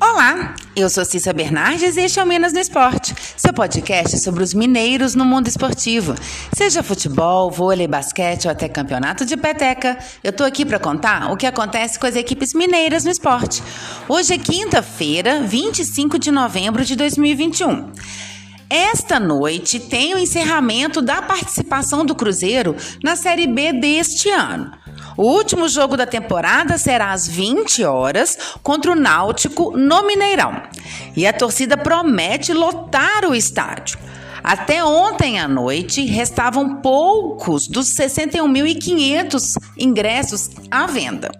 Olá, eu sou Cissa Bernardes e este é o Minas no Esporte, seu podcast sobre os mineiros no mundo esportivo. Seja futebol, vôlei, basquete ou até campeonato de peteca, eu tô aqui para contar o que acontece com as equipes mineiras no esporte. Hoje é quinta-feira, 25 de novembro de 2021. Esta noite tem o encerramento da participação do Cruzeiro na Série B deste ano. O último jogo da temporada será às 20 horas contra o Náutico no Mineirão. E a torcida promete lotar o estádio. Até ontem à noite, restavam poucos dos 61.500 ingressos à venda.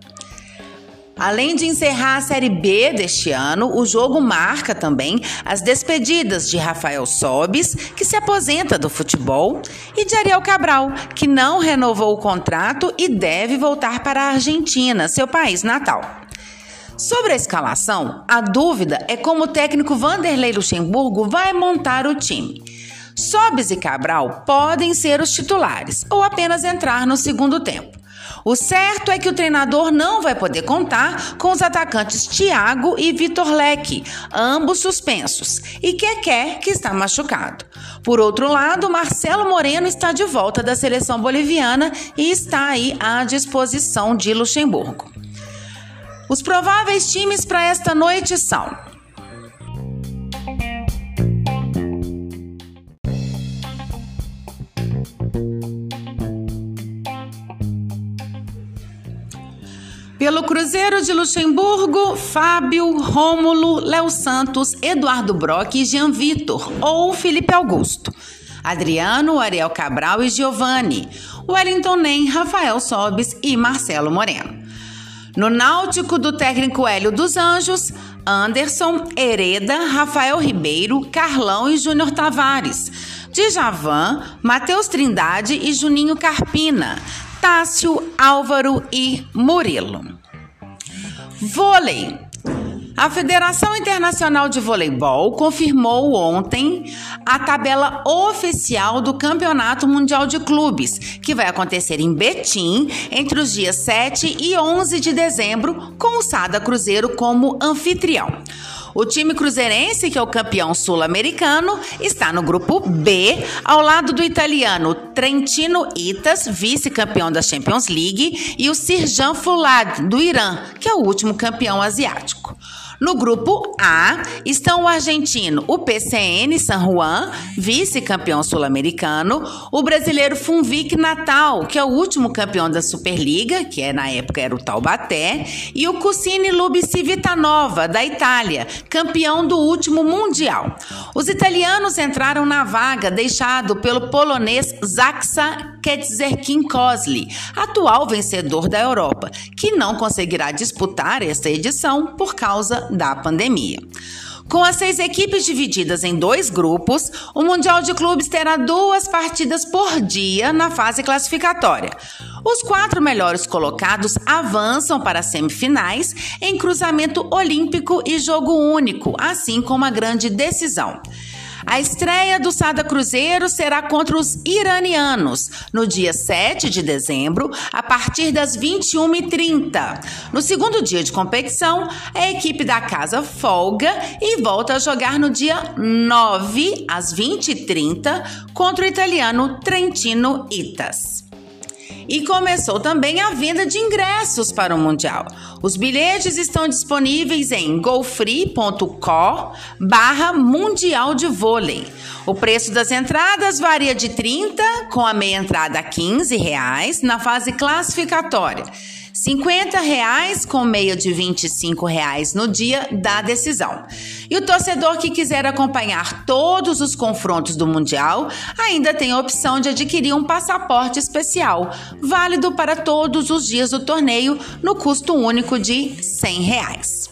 Além de encerrar a Série B deste ano, o jogo marca também as despedidas de Rafael Sobis, que se aposenta do futebol, e de Ariel Cabral, que não renovou o contrato e deve voltar para a Argentina, seu país natal. Sobre a escalação, a dúvida é como o técnico Vanderlei Luxemburgo vai montar o time. Sobis e Cabral podem ser os titulares ou apenas entrar no segundo tempo. O certo é que o treinador não vai poder contar com os atacantes Thiago e Vitor Leque, ambos suspensos, e Keké, que está machucado. Por outro lado, Marcelo Moreno está de volta da seleção boliviana e está aí à disposição de Luxemburgo. Os prováveis times para esta noite são Pelo Cruzeiro de Luxemburgo, Fábio, Rômulo, Léo Santos, Eduardo Brock e Jean Vitor, ou Felipe Augusto. Adriano, Ariel Cabral e Giovanni. Wellington Nem, Rafael Sobes e Marcelo Moreno. No Náutico do técnico Hélio dos Anjos, Anderson, Hereda, Rafael Ribeiro, Carlão e Júnior Tavares. Djavan, Matheus Trindade e Juninho Carpina. Tássio, Álvaro e Murilo. Vôlei. A Federação Internacional de Voleibol confirmou ontem a tabela oficial do Campeonato Mundial de Clubes, que vai acontecer em Betim entre os dias 7 e 11 de dezembro, com o Sada Cruzeiro como anfitrião. O time cruzeirense, que é o campeão sul-americano, está no grupo B, ao lado do italiano Trentino Itas, vice-campeão da Champions League, e o Sirjan Fulad, do Irã, que é o último campeão asiático. No grupo A estão o argentino, o PCN San Juan, vice-campeão sul-americano, o brasileiro Funvic Natal, que é o último campeão da Superliga, que é na época era o Taubaté, e o Cucine Lubi Civitanova, da Itália, campeão do último mundial. Os italianos entraram na vaga deixado pelo polonês Zaksa Ketzerkin Kozli, atual vencedor da Europa, que não conseguirá disputar esta edição por causa da pandemia. Com as seis equipes divididas em dois grupos, o Mundial de Clubes terá duas partidas por dia na fase classificatória. Os quatro melhores colocados avançam para as semifinais em cruzamento olímpico e jogo único, assim como a grande decisão. A estreia do Sada Cruzeiro será contra os iranianos no dia 7 de dezembro, a partir das 21h30. No segundo dia de competição, a equipe da casa folga e volta a jogar no dia 9 às 20h30 contra o italiano Trentino Itas. E começou também a venda de ingressos para o Mundial. Os bilhetes estão disponíveis em golfree.co barra Mundial de Vôlei. O preço das entradas varia de 30, com a meia entrada a 15 reais, na fase classificatória. 50 reais com meia de 25 reais no dia da decisão. E o torcedor que quiser acompanhar todos os confrontos do Mundial ainda tem a opção de adquirir um passaporte especial, válido para todos os dias do torneio, no custo único de 100 reais.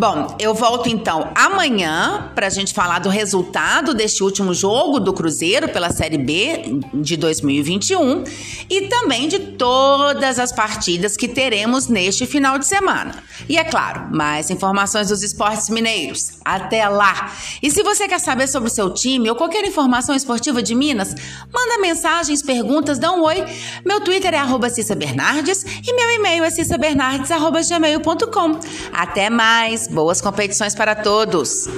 Bom, eu volto então amanhã para a gente falar do resultado deste último jogo do Cruzeiro pela Série B de 2021 e também de todas as partidas que teremos neste final de semana. E é claro, mais informações dos esportes mineiros. Até lá! E se você quer saber sobre o seu time ou qualquer informação esportiva de Minas, manda mensagens, perguntas, dá um oi. Meu Twitter é arroba Cissa Bernardes e meu e-mail é cissabernardes.gmail.com. Até mais! Boas competições para todos!